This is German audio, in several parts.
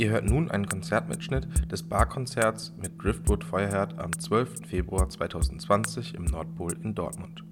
Ihr hört nun einen Konzertmitschnitt des Barkonzerts mit Driftwood Feuerherd am 12. Februar 2020 im Nordpol in Dortmund.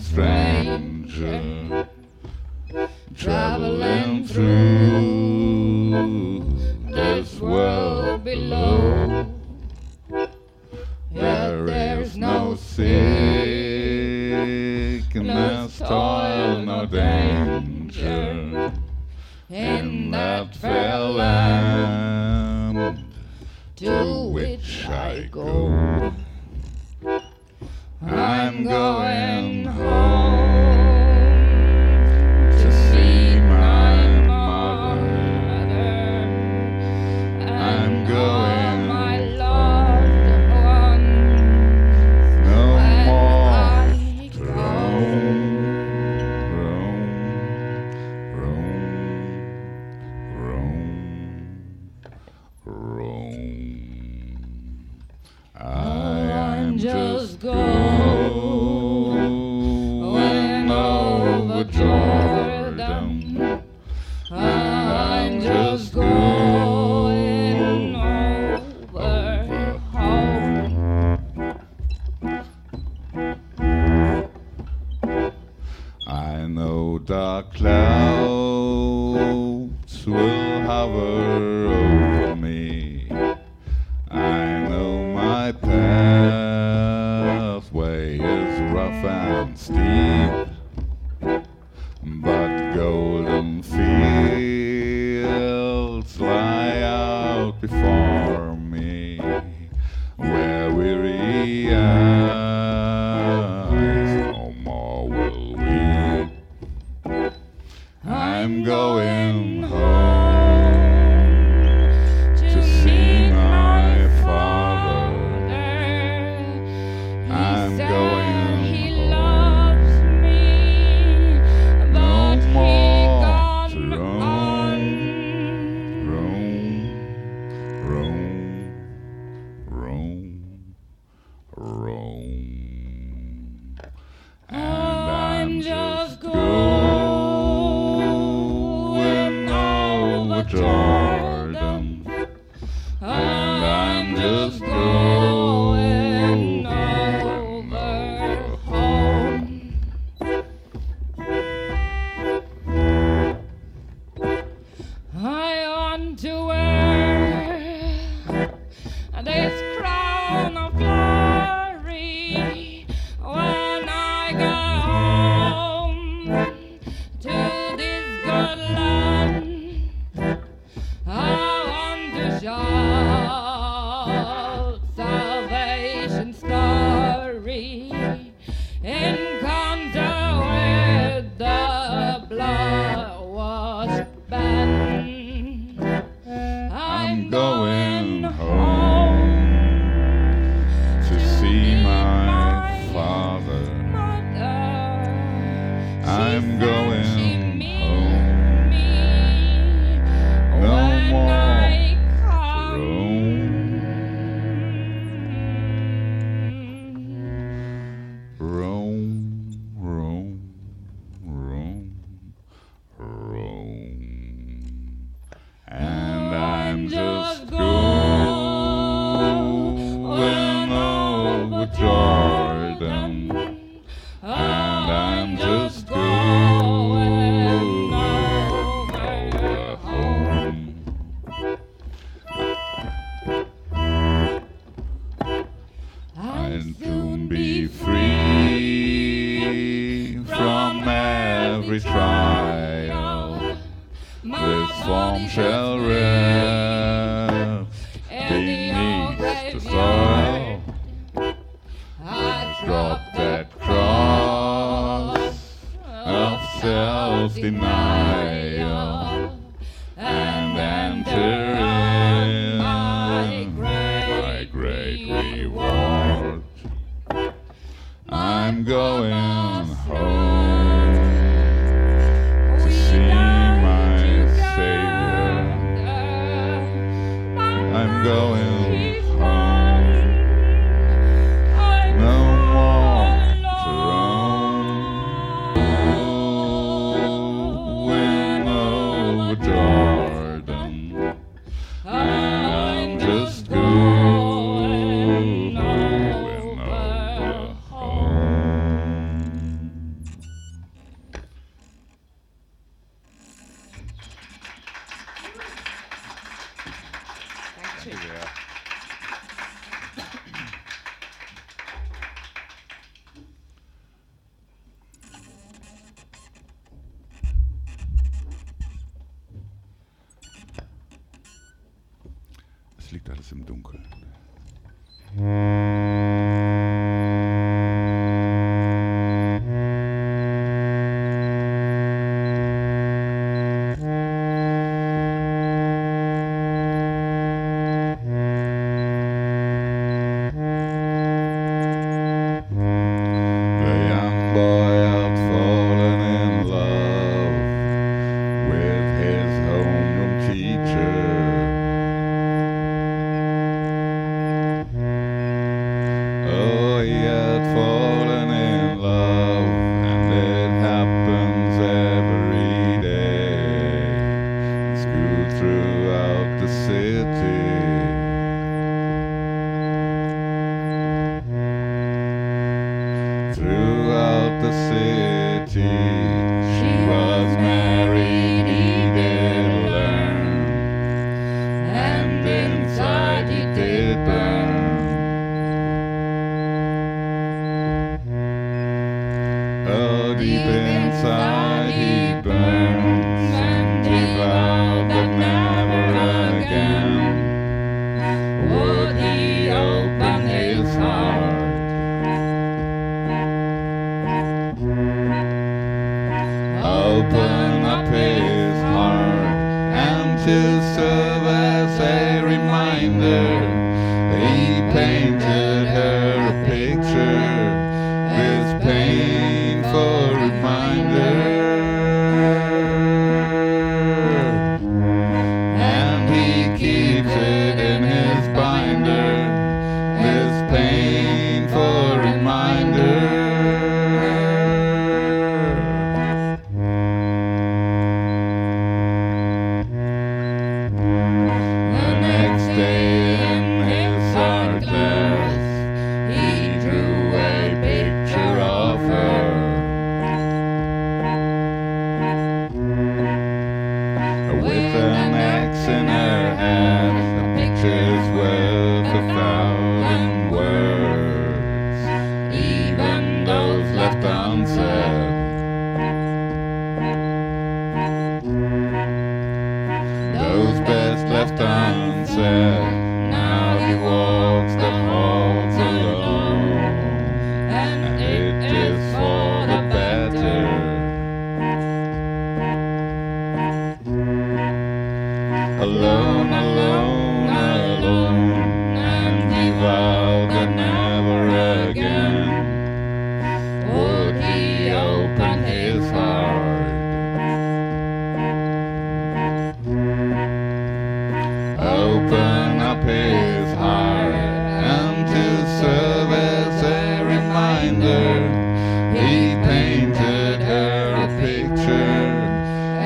stranger traveling through this world below. self-denial and enter in my great, my great reward. I'm going. liegt alles im Dunkeln. Hm. deep inside. inside.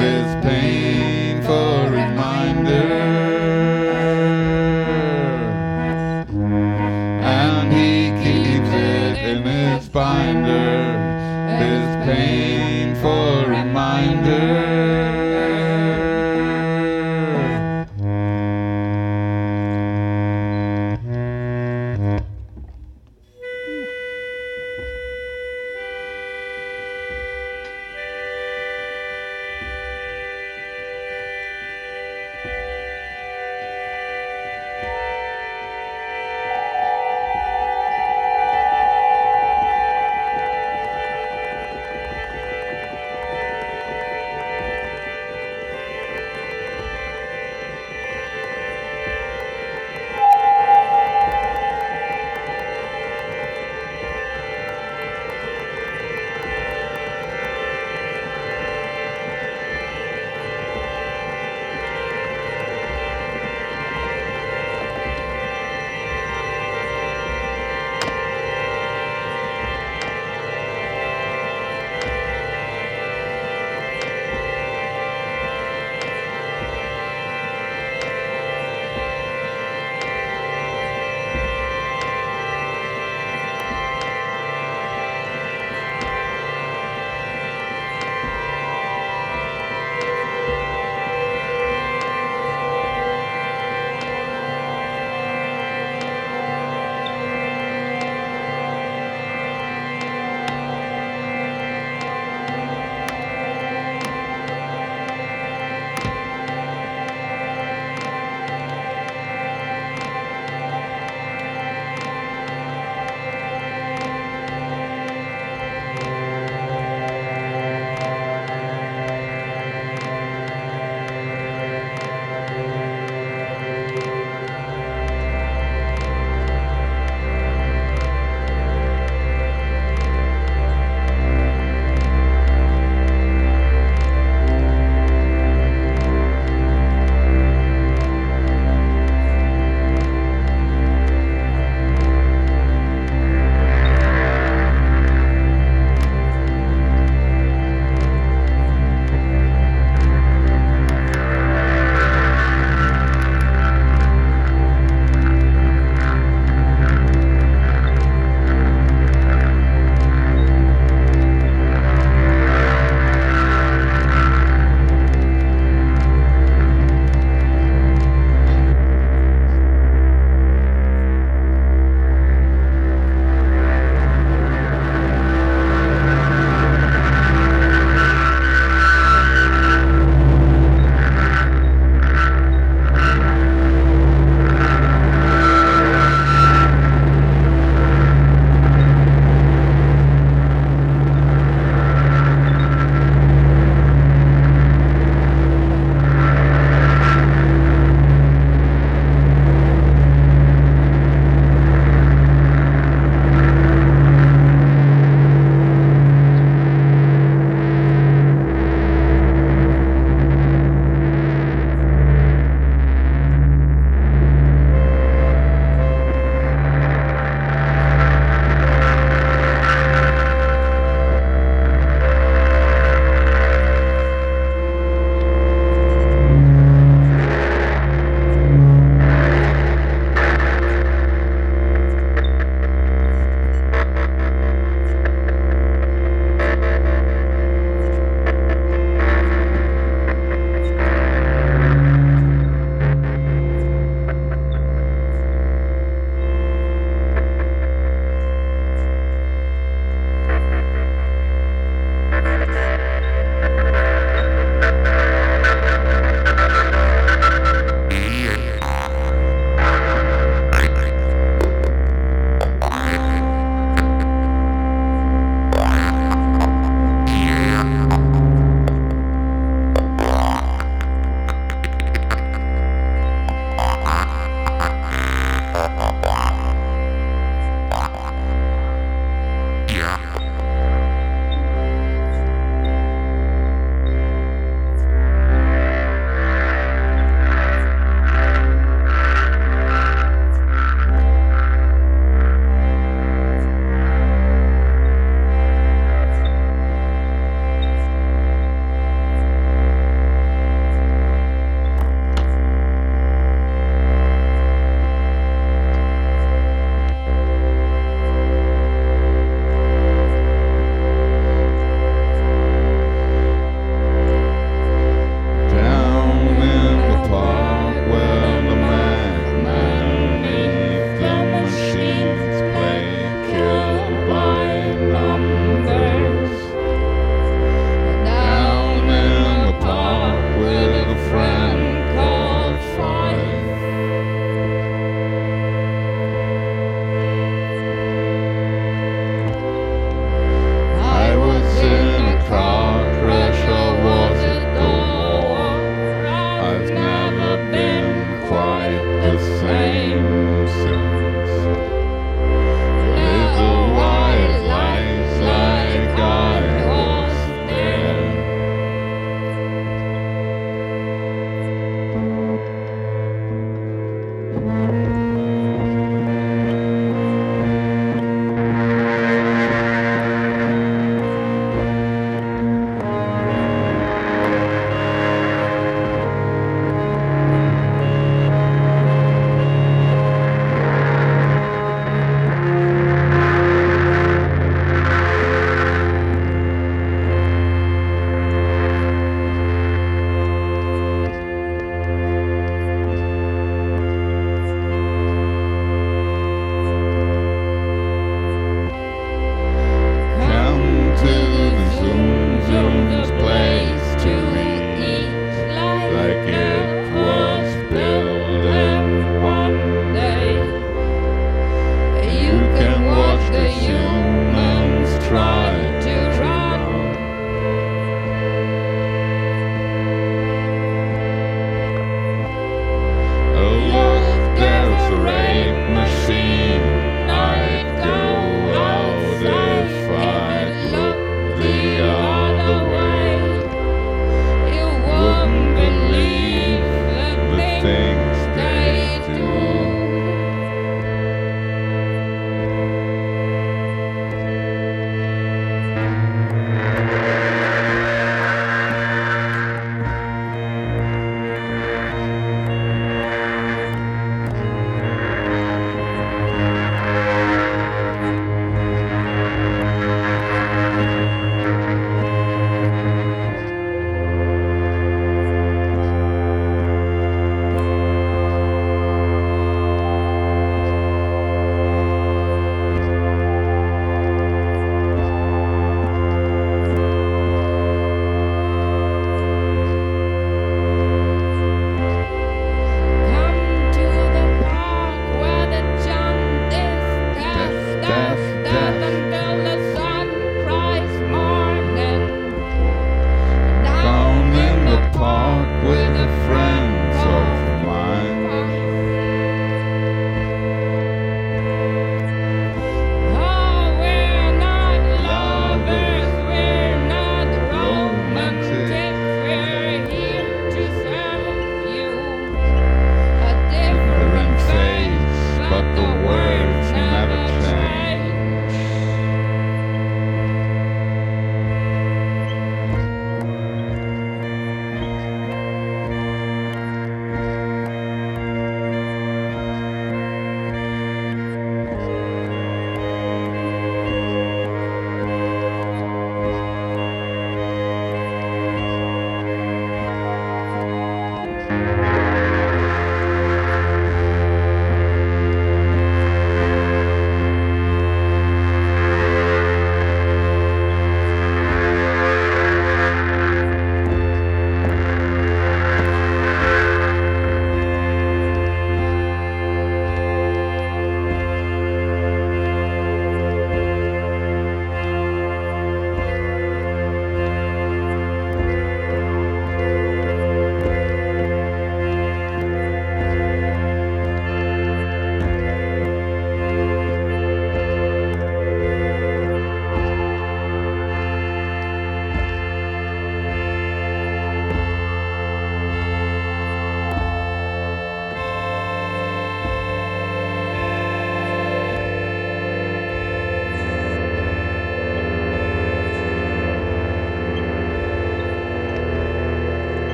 this painful.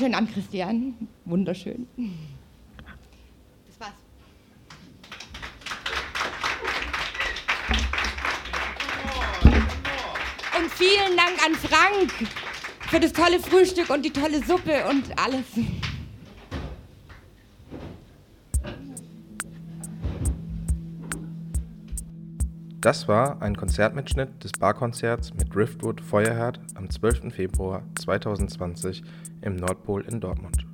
Dankeschön an Christian. Wunderschön. Das war's. Und vielen Dank an Frank für das tolle Frühstück und die tolle Suppe und alles. Das war ein Konzertmitschnitt des Barkonzerts mit Driftwood Feuerherd am 12. Februar 2020 im Nordpol in Dortmund.